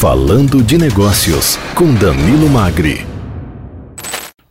Falando de Negócios, com Danilo Magri.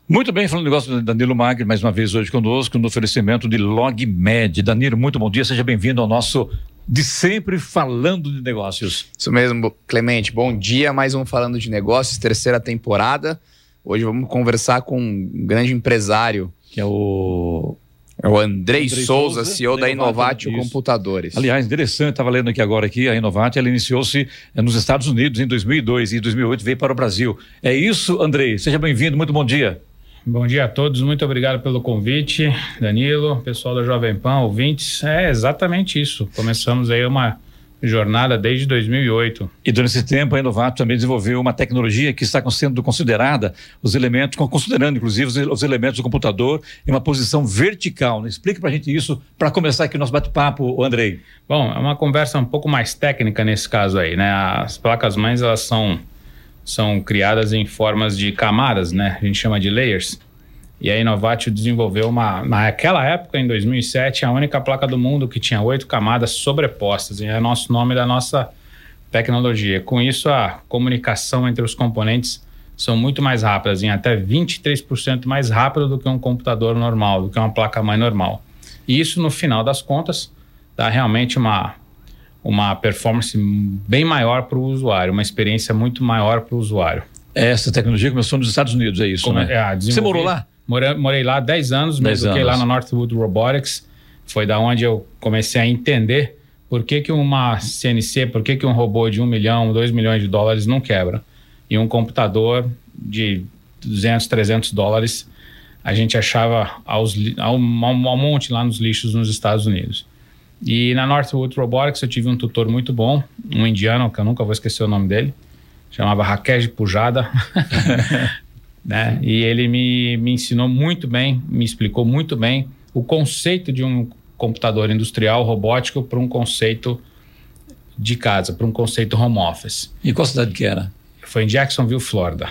Muito bem, falando de negócio do Danilo Magri, mais uma vez hoje conosco, no oferecimento de LogMed. Danilo, muito bom dia, seja bem-vindo ao nosso de sempre falando de negócios. Isso mesmo, Clemente. Bom dia, mais um Falando de Negócios, terceira temporada. Hoje vamos conversar com um grande empresário. Que é o é o Andrei, Andrei Souza, CEO da Inovatio Computadores. Aliás, interessante, estava lendo aqui agora aqui, a Inovatio, ela iniciou-se eh, nos Estados Unidos em 2002 e em 2008 veio para o Brasil. É isso, Andrei. Seja bem-vindo, muito bom dia. Bom dia a todos, muito obrigado pelo convite, Danilo, pessoal da Jovem Pan, ouvintes. É exatamente isso. Começamos aí uma jornada desde 2008. E durante esse tempo a Inovato também desenvolveu uma tecnologia que está sendo considerada os elementos, considerando inclusive os, os elementos do computador em uma posição vertical. Explique para a gente isso para começar aqui o nosso bate-papo, Andrei. Bom, é uma conversa um pouco mais técnica nesse caso aí, né? As placas mães elas são são criadas em formas de camadas, né? A gente chama de layers. E a Inovatio desenvolveu uma, naquela época, em 2007, a única placa do mundo que tinha oito camadas sobrepostas. E é o nosso nome da nossa tecnologia. Com isso, a comunicação entre os componentes são muito mais rápidas, em até 23% mais rápido do que um computador normal, do que uma placa-mãe normal. E isso, no final das contas, dá realmente uma, uma performance bem maior para o usuário, uma experiência muito maior para o usuário. Essa tecnologia começou nos Estados Unidos, é isso, Como, né? É, Você morou lá? Morei, morei lá 10 anos, me eduquei lá no Northwood Robotics. Foi da onde eu comecei a entender por que, que uma CNC, por que, que um robô de 1 milhão, 2 milhões de dólares não quebra. E um computador de 200, 300 dólares, a gente achava aos, ao, ao monte lá nos lixos nos Estados Unidos. E na Northwood Robotics eu tive um tutor muito bom, um indiano, que eu nunca vou esquecer o nome dele, chamava Rakesh Pujada. né? E ele me, me ensinou muito bem, me explicou muito bem o conceito de um computador industrial robótico para um conceito de casa, para um conceito home office. E qual cidade que era? Foi em Jacksonville, Flórida.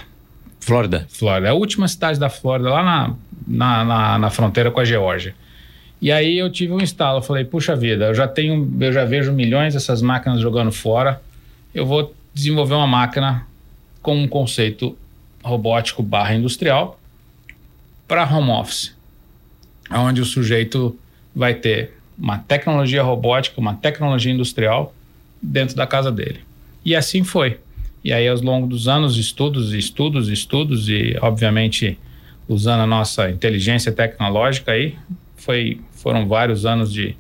Flórida? Flórida. É a última cidade da Flórida, lá na, na, na, na fronteira com a Geórgia. E aí eu tive um instalo, eu falei, puxa vida, eu já tenho, eu já vejo milhões dessas máquinas jogando fora, eu vou desenvolver uma máquina com um conceito robótico barra industrial para home office, onde o sujeito vai ter uma tecnologia robótica, uma tecnologia industrial dentro da casa dele. E assim foi. E aí, ao longo dos anos, estudos, estudos, estudos, e obviamente usando a nossa inteligência tecnológica aí, foi, foram vários anos de,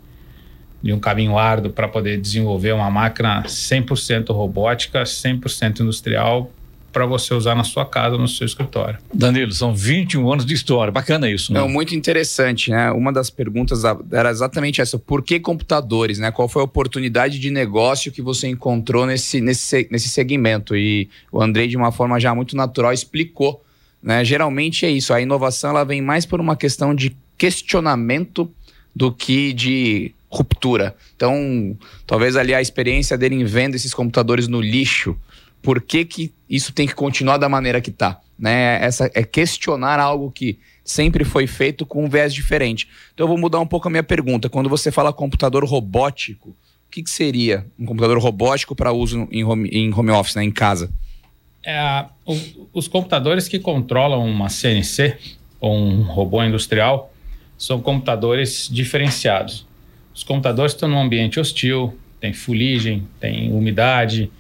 de um caminho árduo para poder desenvolver uma máquina 100% robótica, 100% industrial, para você usar na sua casa, no seu escritório. Danilo, são 21 anos de história. Bacana isso, né? Não, muito interessante, né? Uma das perguntas era exatamente essa: por que computadores, né? Qual foi a oportunidade de negócio que você encontrou nesse, nesse, nesse segmento? E o Andrei, de uma forma já muito natural, explicou. Né? Geralmente é isso, a inovação ela vem mais por uma questão de questionamento do que de ruptura. Então, talvez ali a experiência dele em vendo esses computadores no lixo por que, que isso tem que continuar da maneira que está. Né? Essa, é questionar algo que sempre foi feito com um viés diferente. Então eu vou mudar um pouco a minha pergunta. Quando você fala computador robótico, o que, que seria um computador robótico para uso em home, em home office, né, em casa? É, os computadores que controlam uma CNC ou um robô industrial são computadores diferenciados. Os computadores estão num ambiente hostil, tem fuligem, tem umidade,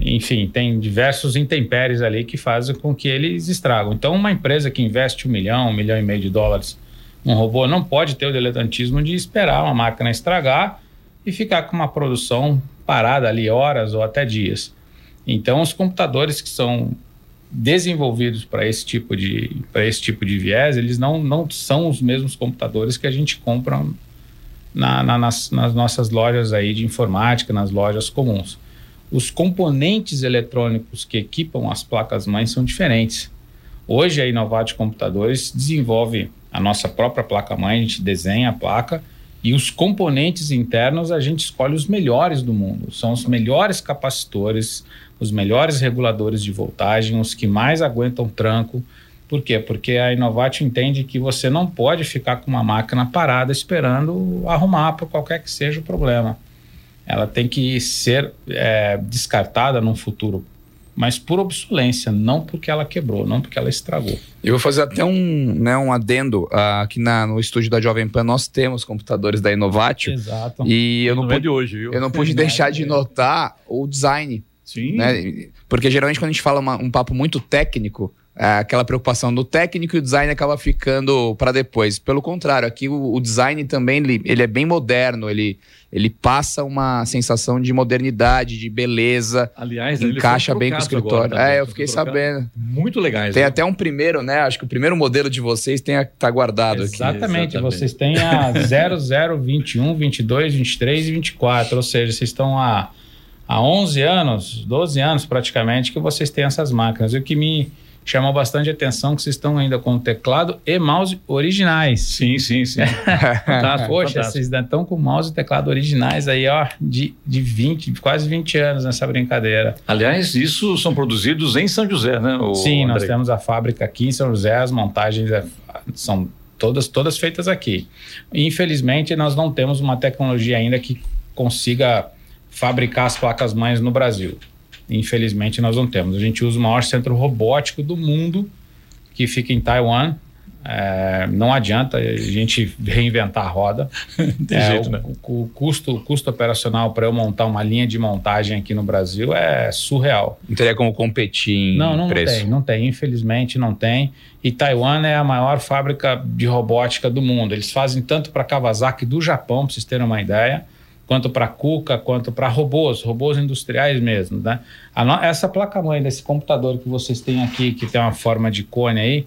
enfim, tem diversos intempéries ali que fazem com que eles estragam. Então, uma empresa que investe um milhão, um milhão e meio de dólares num robô não pode ter o diletantismo de esperar uma máquina estragar e ficar com uma produção parada ali horas ou até dias. Então, os computadores que são desenvolvidos para esse tipo de para esse tipo de viés, eles não, não são os mesmos computadores que a gente compra na, na, nas, nas nossas lojas aí de informática, nas lojas comuns os componentes eletrônicos que equipam as placas-mães são diferentes. Hoje a Inovate Computadores desenvolve a nossa própria placa-mãe, a gente desenha a placa e os componentes internos a gente escolhe os melhores do mundo. São os melhores capacitores, os melhores reguladores de voltagem, os que mais aguentam tranco. Por quê? Porque a Inovate entende que você não pode ficar com uma máquina parada esperando arrumar por qualquer que seja o problema ela tem que ser é, descartada num futuro mas por obsolência, não porque ela quebrou, não porque ela estragou. Eu vou fazer até um, né, um adendo. Uh, aqui na, no estúdio da Jovem Pan nós temos computadores da Inovatio. Exato. E eu não, não pude, é de hoje, viu? eu não pude deixar de notar o design. Sim. Né? Porque geralmente quando a gente fala uma, um papo muito técnico, é, aquela preocupação do técnico e o design acaba ficando para depois. Pelo contrário, aqui o, o design também ele, ele, é bem moderno, ele, ele passa uma sensação de modernidade, de beleza. Aliás, encaixa bem com o escritório. Agora, é, eu fiquei sabendo. Muito legais. Tem né? até um primeiro, né? Acho que o primeiro modelo de vocês tem a, tá guardado Exatamente, aqui. Exatamente. Vocês têm a 00, 21, 22, 23 e 24, ou seja, vocês estão a, há 11 anos, 12 anos praticamente que vocês têm essas máquinas. E o que me chamou bastante atenção que vocês estão ainda com teclado e mouse originais. Sim, sim, sim. fantástico, Poxa, fantástico. vocês ainda estão com mouse e teclado originais aí, ó, de, de 20, quase 20 anos nessa brincadeira. Aliás, isso são produzidos em São José, né? Sim, André? nós temos a fábrica aqui em São José, as montagens é, são todas, todas feitas aqui. Infelizmente, nós não temos uma tecnologia ainda que consiga fabricar as placas-mães no Brasil. Infelizmente, nós não temos. A gente usa o maior centro robótico do mundo, que fica em Taiwan. É, não adianta a gente reinventar a roda. Tem é, jeito, o, né? o, o, custo, o custo operacional para eu montar uma linha de montagem aqui no Brasil é surreal. Não teria como competir em não, não, preço? Não tem, não tem. Infelizmente, não tem. E Taiwan é a maior fábrica de robótica do mundo. Eles fazem tanto para Kawasaki do Japão, para vocês terem uma ideia, quanto para Cuca, quanto para robôs, robôs industriais mesmo, né? No... essa placa-mãe desse computador que vocês têm aqui, que tem uma forma de cone aí,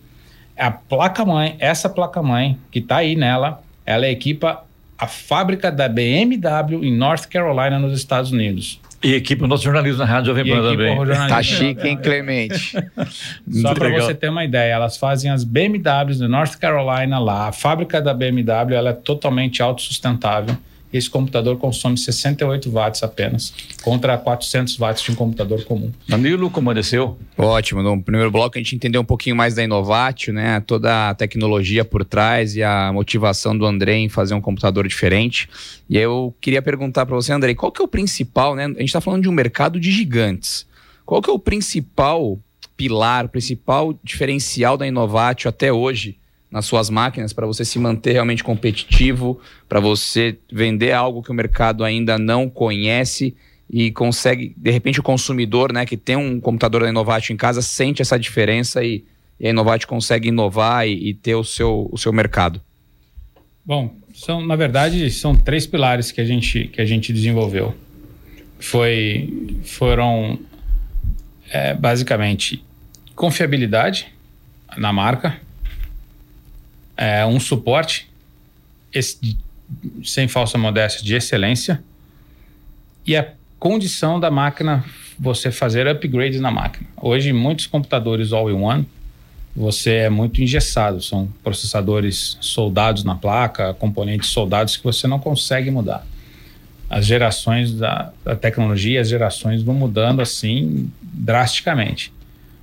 a placa-mãe, essa placa-mãe que está aí nela, ela equipa a fábrica da BMW em North Carolina, nos Estados Unidos. E equipa o nosso jornalismo na Rádio Jovem Pan também. Tá chique, hein, Clemente? Só para você ter uma ideia, elas fazem as BMWs de North Carolina lá. A fábrica da BMW ela é totalmente autossustentável esse computador consome 68 watts apenas, contra 400 watts de um computador comum. Danilo, como desceu? Ótimo. No primeiro bloco a gente entendeu um pouquinho mais da Inovatio, né? Toda a tecnologia por trás e a motivação do André em fazer um computador diferente. E eu queria perguntar para você, André, qual que é o principal, né? A gente está falando de um mercado de gigantes. Qual que é o principal pilar, principal diferencial da Inovatio até hoje nas suas máquinas para você se manter realmente competitivo, para você vender algo que o mercado ainda não conhece e consegue, de repente o consumidor, né, que tem um computador da Innovate em casa, sente essa diferença e, e a Innovate consegue inovar e, e, ter o seu, o seu mercado. Bom, são, na verdade, são três pilares que a gente, que a gente desenvolveu. Foi, foram é, basicamente confiabilidade na marca, é, um suporte esse, sem falsa modéstia de excelência e a condição da máquina você fazer upgrades na máquina. Hoje muitos computadores all-in-one você é muito engessado, são processadores soldados na placa, componentes soldados que você não consegue mudar. As gerações da, da tecnologia, as gerações vão mudando assim drasticamente.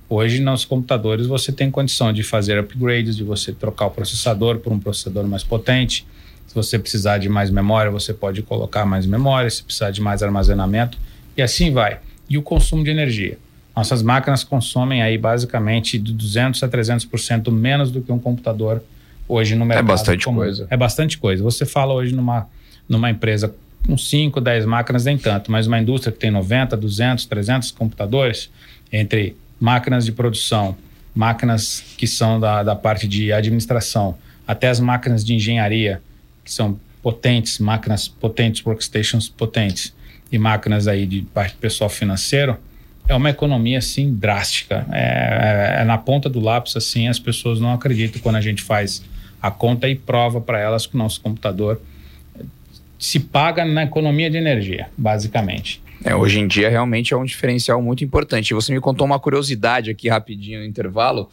Hoje, nos computadores, você tem condição de fazer upgrades, de você trocar o processador por um processador mais potente. Se você precisar de mais memória, você pode colocar mais memória. Se precisar de mais armazenamento, e assim vai. E o consumo de energia. Nossas máquinas consomem aí basicamente de 200 a 300% menos do que um computador hoje no é mercado. É bastante comum. coisa. É bastante coisa. Você fala hoje numa, numa empresa com 5, 10 máquinas, nem tanto, mas uma indústria que tem 90, 200, 300 computadores, entre máquinas de produção, máquinas que são da, da parte de administração, até as máquinas de engenharia, que são potentes, máquinas potentes, workstations potentes, e máquinas aí de parte pessoal financeiro, é uma economia assim drástica. É, é, é, na ponta do lápis assim, as pessoas não acreditam quando a gente faz a conta e prova para elas que o nosso computador se paga na economia de energia, basicamente. É, hoje em dia realmente é um diferencial muito importante. Você me contou uma curiosidade aqui rapidinho no intervalo,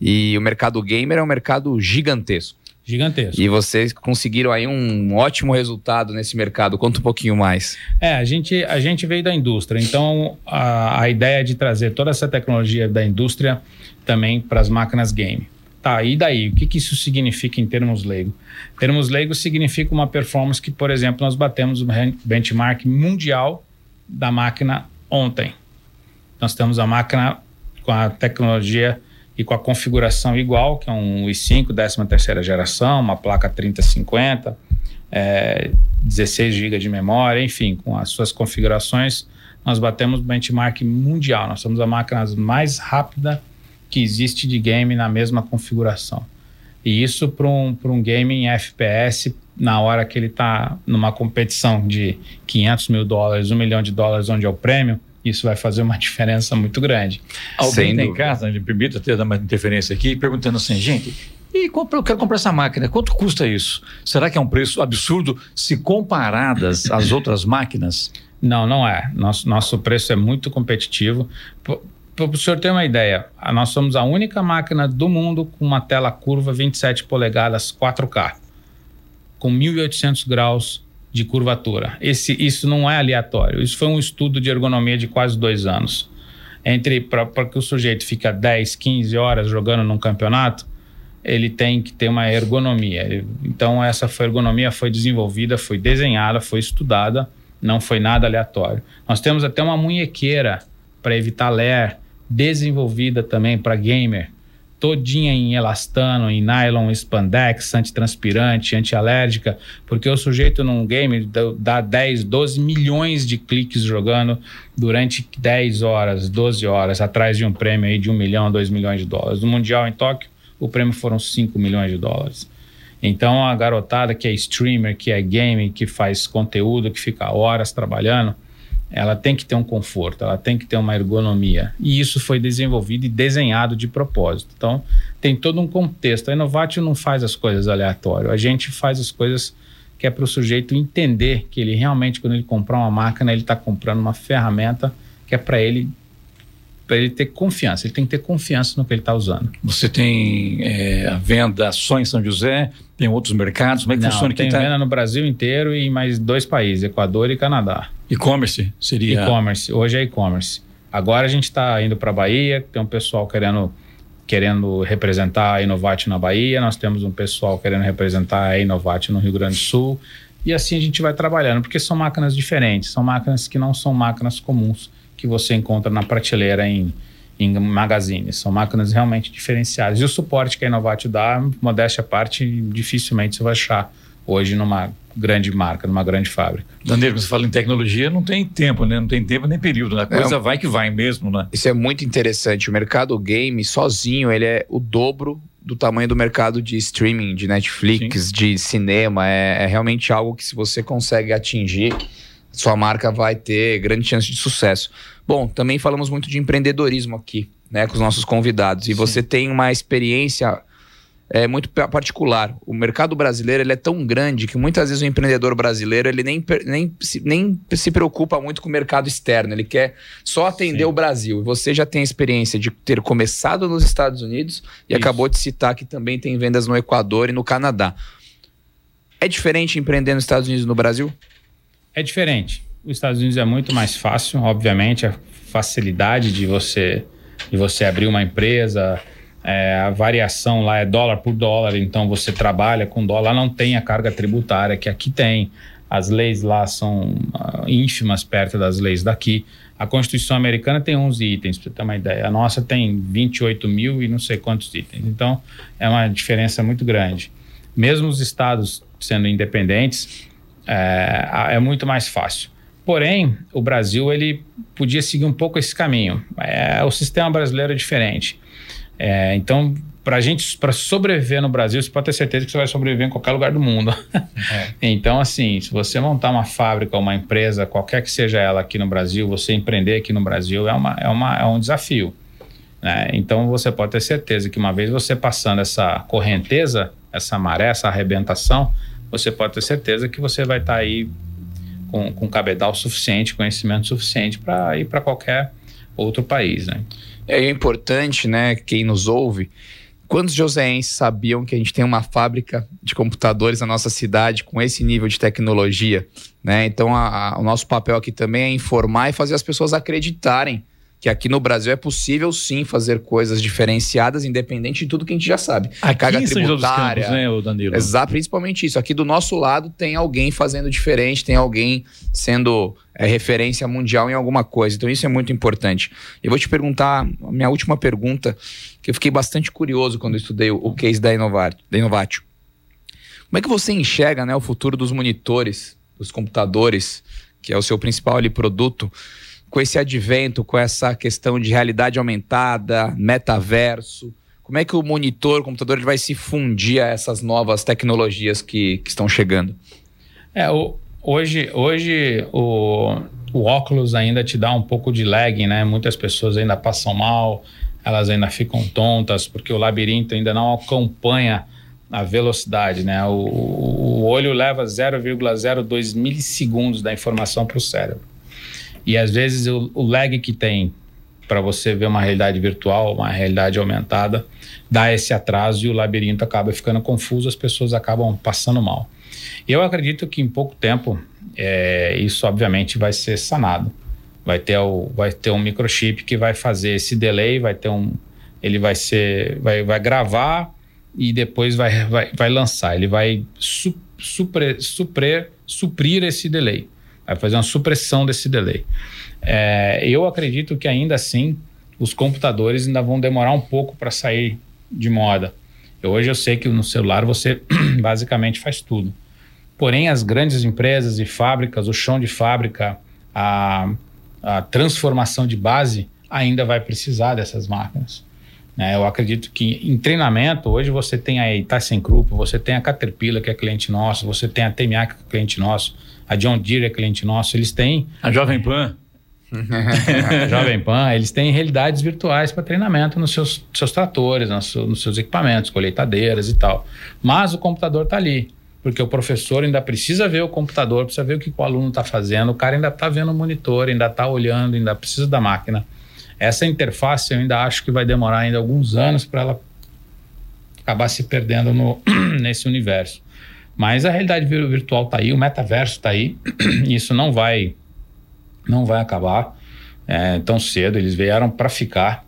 e o mercado gamer é um mercado gigantesco. Gigantesco. E vocês conseguiram aí um ótimo resultado nesse mercado. Conta um pouquinho mais. É, a gente, a gente veio da indústria, então a, a ideia de trazer toda essa tecnologia da indústria também para as máquinas game. Tá, e daí? O que, que isso significa em termos leigo? Em termos leigo, significa uma performance que, por exemplo, nós batemos o benchmark mundial da máquina ontem. Nós temos a máquina com a tecnologia e com a configuração igual, que é um i5 13 terceira geração, uma placa 3050, é, 16 GB de memória, enfim, com as suas configurações, nós batemos benchmark mundial. Nós somos a máquina mais rápida que existe de game na mesma configuração. E isso para um, um game em FPS, na hora que ele está numa competição de 500 mil dólares, 1 milhão de dólares, onde é o prêmio, isso vai fazer uma diferença muito grande. Alguém tem em casa, me permita ter uma interferência aqui, perguntando assim, gente, e eu quero comprar essa máquina, quanto custa isso? Será que é um preço absurdo se comparadas às outras máquinas? Não, não é. Nosso, nosso preço é muito competitivo. Para o senhor ter uma ideia, nós somos a única máquina do mundo com uma tela curva 27 polegadas 4K, com 1.800 graus de curvatura. Esse, isso não é aleatório. Isso foi um estudo de ergonomia de quase dois anos. Entre para que o sujeito fica 10, 15 horas jogando num campeonato, ele tem que ter uma ergonomia. Então essa ergonomia foi desenvolvida, foi desenhada, foi estudada, não foi nada aleatório. Nós temos até uma munhequeira para evitar ler, desenvolvida também para gamer, todinha em elastano, em nylon, spandex, antitranspirante, antialérgica, porque o sujeito num game dá 10, 12 milhões de cliques jogando durante 10 horas, 12 horas, atrás de um prêmio aí de 1 milhão, 2 milhões de dólares. No Mundial em Tóquio, o prêmio foram 5 milhões de dólares. Então a garotada que é streamer, que é game, que faz conteúdo, que fica horas trabalhando, ela tem que ter um conforto, ela tem que ter uma ergonomia. E isso foi desenvolvido e desenhado de propósito. Então, tem todo um contexto. A Inovatio não faz as coisas aleatório. A gente faz as coisas que é para o sujeito entender que ele realmente, quando ele comprar uma máquina, ele está comprando uma ferramenta que é para ele para ele ter confiança. Ele tem que ter confiança no que ele está usando. Você tem é, a venda só em São José? Tem outros mercados? Como é que Não, funciona? Tem tá... venda no Brasil inteiro e em mais dois países, Equador e Canadá. E-commerce seria? E-commerce. Hoje é e-commerce. Agora a gente está indo para a Bahia, tem um pessoal querendo querendo representar a Inovate na Bahia, nós temos um pessoal querendo representar a Inovate no Rio Grande do Sul, e assim a gente vai trabalhando, porque são máquinas diferentes, são máquinas que não são máquinas comuns que você encontra na prateleira em, em magazines. São máquinas realmente diferenciadas. E o suporte que a Inovate dá, modéstia à parte, dificilmente você vai achar hoje numa grande marca, numa grande fábrica. Danilo, você fala em tecnologia, não tem tempo, né? Não tem tempo nem período, né? A coisa é, vai que vai mesmo, né? Isso é muito interessante. O mercado game, sozinho, ele é o dobro do tamanho do mercado de streaming, de Netflix, Sim. de cinema. É, é realmente algo que se você consegue atingir, sua marca vai ter grande chance de sucesso. Bom, também falamos muito de empreendedorismo aqui, né, com os nossos convidados. E Sim. você tem uma experiência é, muito particular. O mercado brasileiro ele é tão grande que muitas vezes o empreendedor brasileiro ele nem, nem, nem se preocupa muito com o mercado externo. Ele quer só atender Sim. o Brasil. E você já tem a experiência de ter começado nos Estados Unidos e Isso. acabou de citar que também tem vendas no Equador e no Canadá. É diferente empreender nos Estados Unidos e no Brasil? É diferente os Estados Unidos é muito mais fácil, obviamente, a facilidade de você, de você abrir uma empresa, é, a variação lá é dólar por dólar, então você trabalha com dólar, não tem a carga tributária que aqui tem. As leis lá são uh, ínfimas perto das leis daqui. A Constituição americana tem 11 itens, para você ter uma ideia. A nossa tem 28 mil e não sei quantos itens. Então, é uma diferença muito grande. Mesmo os estados sendo independentes, é, é muito mais fácil. Porém, o Brasil ele podia seguir um pouco esse caminho. É, o sistema brasileiro é diferente. É, então, para gente, para sobreviver no Brasil, você pode ter certeza que você vai sobreviver em qualquer lugar do mundo. É. então, assim, se você montar uma fábrica, uma empresa, qualquer que seja ela aqui no Brasil, você empreender aqui no Brasil é, uma, é, uma, é um desafio. Né? Então, você pode ter certeza que uma vez você passando essa correnteza, essa maré, essa arrebentação, você pode ter certeza que você vai estar tá aí com, com cabedal suficiente, conhecimento suficiente para ir para qualquer outro país, né? É importante, né, quem nos ouve, quantos joseenses sabiam que a gente tem uma fábrica de computadores na nossa cidade com esse nível de tecnologia, né? Então, a, a, o nosso papel aqui também é informar e fazer as pessoas acreditarem que aqui no Brasil é possível sim fazer coisas diferenciadas, independente de tudo que a gente já sabe. Aqui Carga em São tributária, Campos, né, Danilo? Exato, principalmente isso. Aqui do nosso lado tem alguém fazendo diferente, tem alguém sendo é, referência mundial em alguma coisa. Então isso é muito importante. Eu vou te perguntar, a minha última pergunta, que eu fiquei bastante curioso quando eu estudei o, o case da, Inovat, da Innovatio. Como é que você enxerga né, o futuro dos monitores, dos computadores, que é o seu principal ali, produto, com esse advento, com essa questão de realidade aumentada, metaverso? Como é que o monitor, o computador, ele vai se fundir a essas novas tecnologias que, que estão chegando? É, o, hoje, hoje o, o óculos ainda te dá um pouco de lag, né? Muitas pessoas ainda passam mal, elas ainda ficam tontas, porque o labirinto ainda não acompanha a velocidade, né? O, o olho leva 0,02 milissegundos da informação para o cérebro. E às vezes o, o lag que tem para você ver uma realidade virtual, uma realidade aumentada, dá esse atraso e o labirinto acaba ficando confuso, as pessoas acabam passando mal. Eu acredito que em pouco tempo é, isso obviamente vai ser sanado. Vai ter, o, vai ter um microchip que vai fazer esse delay, vai ter um, ele vai ser, vai, vai gravar e depois vai, vai, vai lançar. Ele vai su, supre, supre, suprir esse delay vai fazer uma supressão desse delay. É, eu acredito que ainda assim os computadores ainda vão demorar um pouco para sair de moda. Eu, hoje eu sei que no celular você basicamente faz tudo. Porém, as grandes empresas e fábricas, o chão de fábrica, a, a transformação de base ainda vai precisar dessas máquinas. Né? Eu acredito que em treinamento, hoje você tem a ThyssenKrupp, você tem a Caterpillar, que é cliente nosso, você tem a TMA, que é cliente nosso, a John Deere é cliente nosso, eles têm. A Jovem Pan. a Jovem Pan, eles têm realidades virtuais para treinamento nos seus, seus tratores, nos, nos seus equipamentos, colheitadeiras e tal. Mas o computador está ali porque o professor ainda precisa ver o computador, precisa ver o que o aluno está fazendo, o cara ainda está vendo o monitor, ainda está olhando, ainda precisa da máquina. Essa interface eu ainda acho que vai demorar ainda alguns anos para ela acabar se perdendo no, nesse universo. Mas a realidade virtual está aí, o metaverso está aí. Isso não vai, não vai acabar é, tão cedo. Eles vieram para ficar.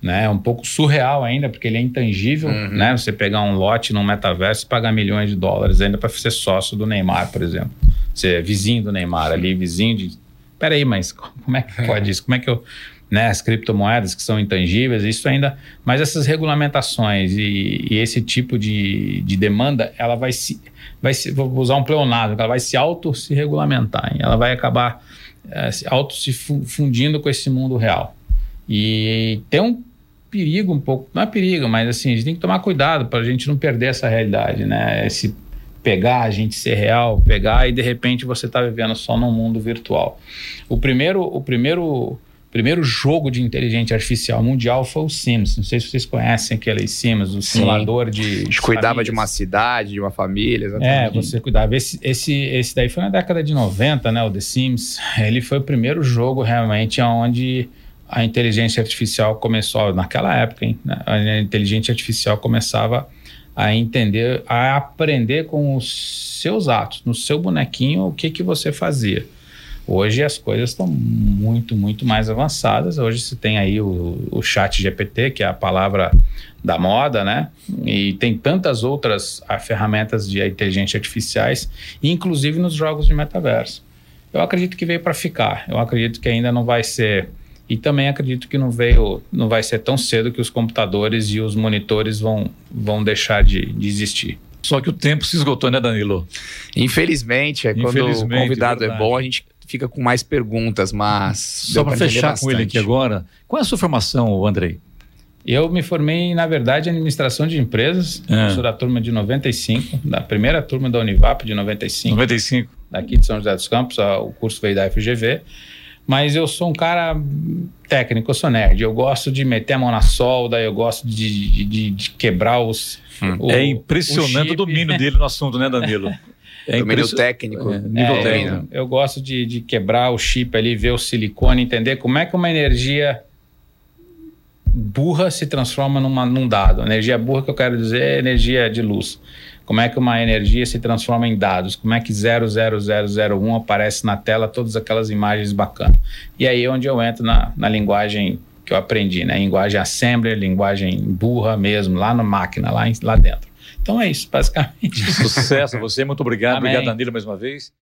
Né? É um pouco surreal ainda, porque ele é intangível. Uhum. Né? Você pegar um lote no metaverso e pagar milhões de dólares ainda para ser sócio do Neymar, por exemplo. Você é vizinho do Neymar ali, vizinho de. Peraí, mas como é que pode isso? Como é que eu né, as criptomoedas que são intangíveis, isso ainda. Mas essas regulamentações e, e esse tipo de, de demanda, ela vai se. Vai se vou usar um pleonasmo, ela vai se auto se regulamentar, hein? ela vai acabar é, auto se fundindo com esse mundo real. E tem um perigo um pouco, não é perigo, mas assim, a gente tem que tomar cuidado para a gente não perder essa realidade, né? Esse pegar a gente ser real, pegar e de repente você está vivendo só num mundo virtual. O primeiro, o primeiro primeiro jogo de inteligência artificial mundial foi o Sims. Não sei se vocês conhecem aquele Sims, o simulador de. A gente cuidava famílias. de uma cidade, de uma família. Exatamente. É, você cuidava. Esse, esse, esse daí foi na década de 90, né? O The Sims. Ele foi o primeiro jogo realmente onde a inteligência artificial começou, naquela época, hein? A inteligência artificial começava a entender, a aprender com os seus atos, no seu bonequinho, o que, que você fazia. Hoje as coisas estão muito, muito mais avançadas. Hoje se tem aí o, o chat GPT, que é a palavra da moda, né? E tem tantas outras ah, ferramentas de inteligência artificiais, inclusive nos jogos de metaverso. Eu acredito que veio para ficar. Eu acredito que ainda não vai ser e também acredito que não veio, não vai ser tão cedo que os computadores e os monitores vão, vão deixar de, de existir. Só que o tempo se esgotou, né, Danilo? Infelizmente, é Infelizmente, quando o convidado é, é bom, a gente fica com mais perguntas, mas. Só para fechar bastante. com ele aqui agora, qual é a sua formação, Andrei? Eu me formei, na verdade, em administração de empresas. É. Sou da turma de 95, da primeira turma da Univap de 95. 95. Daqui de São José dos Campos, o curso veio da FGV. Mas eu sou um cara técnico, eu sou nerd. Eu gosto de meter a mão na solda, eu gosto de, de, de quebrar os. Hum. O, é impressionante o, o domínio dele no assunto, né, Danilo? É domínio técnico. É, nível é, técnico. Eu gosto de, de quebrar o chip ali, ver o silicone, entender como é que uma energia burra se transforma numa, num dado. Energia burra que eu quero dizer é energia de luz. Como é que uma energia se transforma em dados? Como é que 00001 aparece na tela, todas aquelas imagens bacanas? E aí é onde eu entro na, na linguagem que eu aprendi, né? Linguagem assembler, linguagem burra mesmo, lá na máquina, lá, lá dentro. Então é isso, basicamente. Sucesso a você, muito obrigado. Amém. Obrigado, Danilo, mais uma vez.